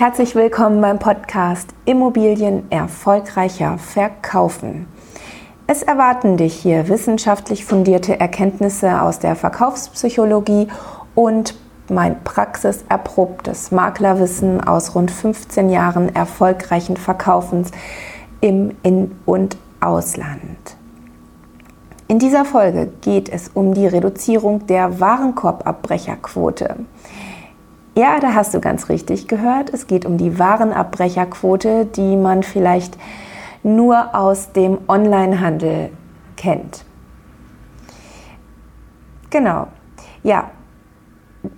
Herzlich willkommen beim Podcast Immobilien erfolgreicher verkaufen. Es erwarten dich hier wissenschaftlich fundierte Erkenntnisse aus der Verkaufspsychologie und mein praxiserprobtes Maklerwissen aus rund 15 Jahren erfolgreichen Verkaufens im In- und Ausland. In dieser Folge geht es um die Reduzierung der Warenkorbabbrecherquote. Ja, da hast du ganz richtig gehört. Es geht um die Warenabbrecherquote, die man vielleicht nur aus dem Onlinehandel kennt. Genau. Ja,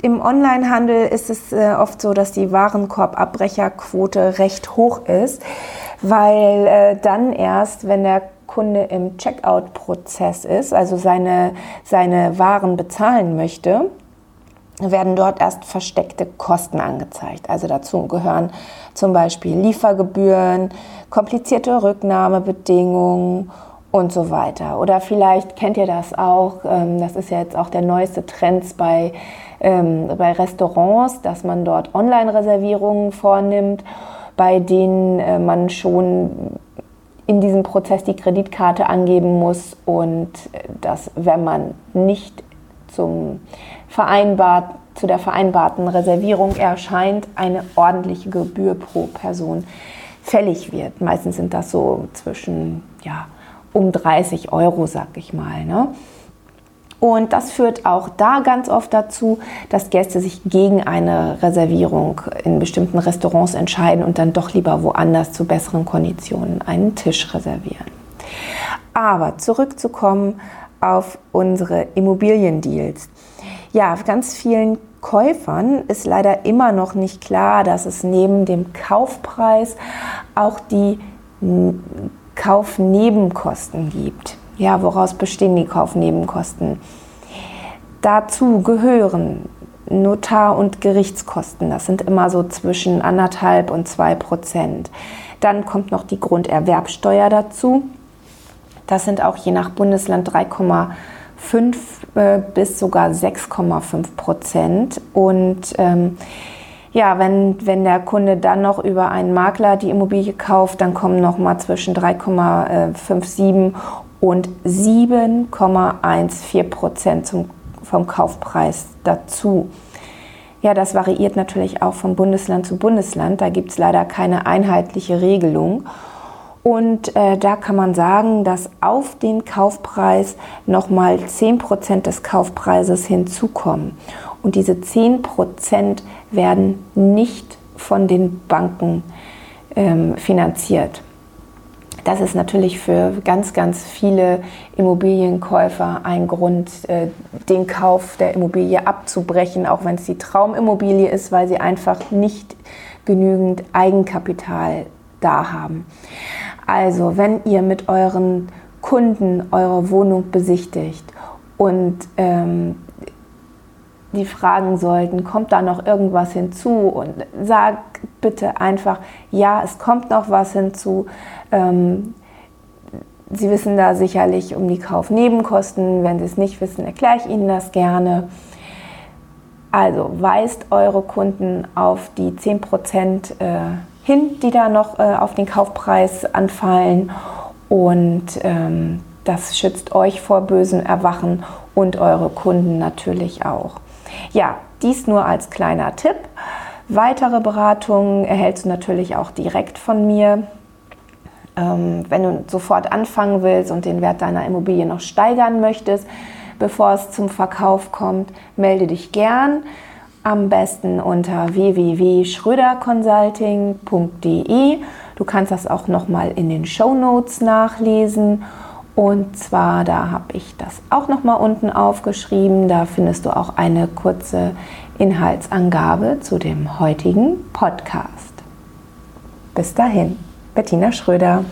im Onlinehandel ist es äh, oft so, dass die Warenkorbabbrecherquote recht hoch ist, weil äh, dann erst, wenn der Kunde im Checkout-Prozess ist, also seine, seine Waren bezahlen möchte, werden dort erst versteckte Kosten angezeigt. Also dazu gehören zum Beispiel Liefergebühren, komplizierte Rücknahmebedingungen und so weiter. Oder vielleicht kennt ihr das auch, ähm, das ist ja jetzt auch der neueste Trend bei, ähm, bei Restaurants, dass man dort Online-Reservierungen vornimmt, bei denen äh, man schon in diesem Prozess die Kreditkarte angeben muss und dass, wenn man nicht zum vereinbart, zu der vereinbarten Reservierung erscheint, eine ordentliche Gebühr pro Person fällig wird. Meistens sind das so zwischen ja, um 30 Euro, sag ich mal. Ne? Und das führt auch da ganz oft dazu, dass Gäste sich gegen eine Reservierung in bestimmten Restaurants entscheiden und dann doch lieber woanders zu besseren Konditionen einen Tisch reservieren. Aber zurückzukommen auf unsere Immobiliendeals. Ja, ganz vielen Käufern ist leider immer noch nicht klar, dass es neben dem Kaufpreis auch die Kaufnebenkosten gibt. Ja, woraus bestehen die Kaufnebenkosten? Dazu gehören Notar- und Gerichtskosten. Das sind immer so zwischen anderthalb und zwei Prozent. Dann kommt noch die Grunderwerbsteuer dazu. Das sind auch je nach Bundesland 3,5 äh, bis sogar 6,5 Prozent. Und ähm, ja, wenn, wenn der Kunde dann noch über einen Makler die Immobilie kauft, dann kommen noch mal zwischen 3,57 und 7,14 Prozent zum, vom Kaufpreis dazu. Ja, das variiert natürlich auch von Bundesland zu Bundesland. Da gibt es leider keine einheitliche Regelung. Und äh, da kann man sagen, dass auf den Kaufpreis nochmal 10% des Kaufpreises hinzukommen. Und diese 10% werden nicht von den Banken ähm, finanziert. Das ist natürlich für ganz, ganz viele Immobilienkäufer ein Grund, äh, den Kauf der Immobilie abzubrechen, auch wenn es die Traumimmobilie ist, weil sie einfach nicht genügend Eigenkapital da haben. Also, wenn ihr mit euren Kunden eure Wohnung besichtigt und ähm, die fragen sollten, kommt da noch irgendwas hinzu? Und sagt bitte einfach, ja, es kommt noch was hinzu. Ähm, Sie wissen da sicherlich um die Kaufnebenkosten. Wenn Sie es nicht wissen, erkläre ich Ihnen das gerne. Also weist eure Kunden auf die 10% äh, hin, die da noch äh, auf den Kaufpreis anfallen. Und ähm, das schützt euch vor bösen Erwachen und eure Kunden natürlich auch. Ja, dies nur als kleiner Tipp. Weitere Beratungen erhältst du natürlich auch direkt von mir. Ähm, wenn du sofort anfangen willst und den Wert deiner Immobilie noch steigern möchtest, bevor es zum Verkauf kommt, melde dich gern. Am besten unter www.schröderconsulting.de. Du kannst das auch nochmal in den Show Notes nachlesen. Und zwar, da habe ich das auch nochmal unten aufgeschrieben. Da findest du auch eine kurze Inhaltsangabe zu dem heutigen Podcast. Bis dahin, Bettina Schröder.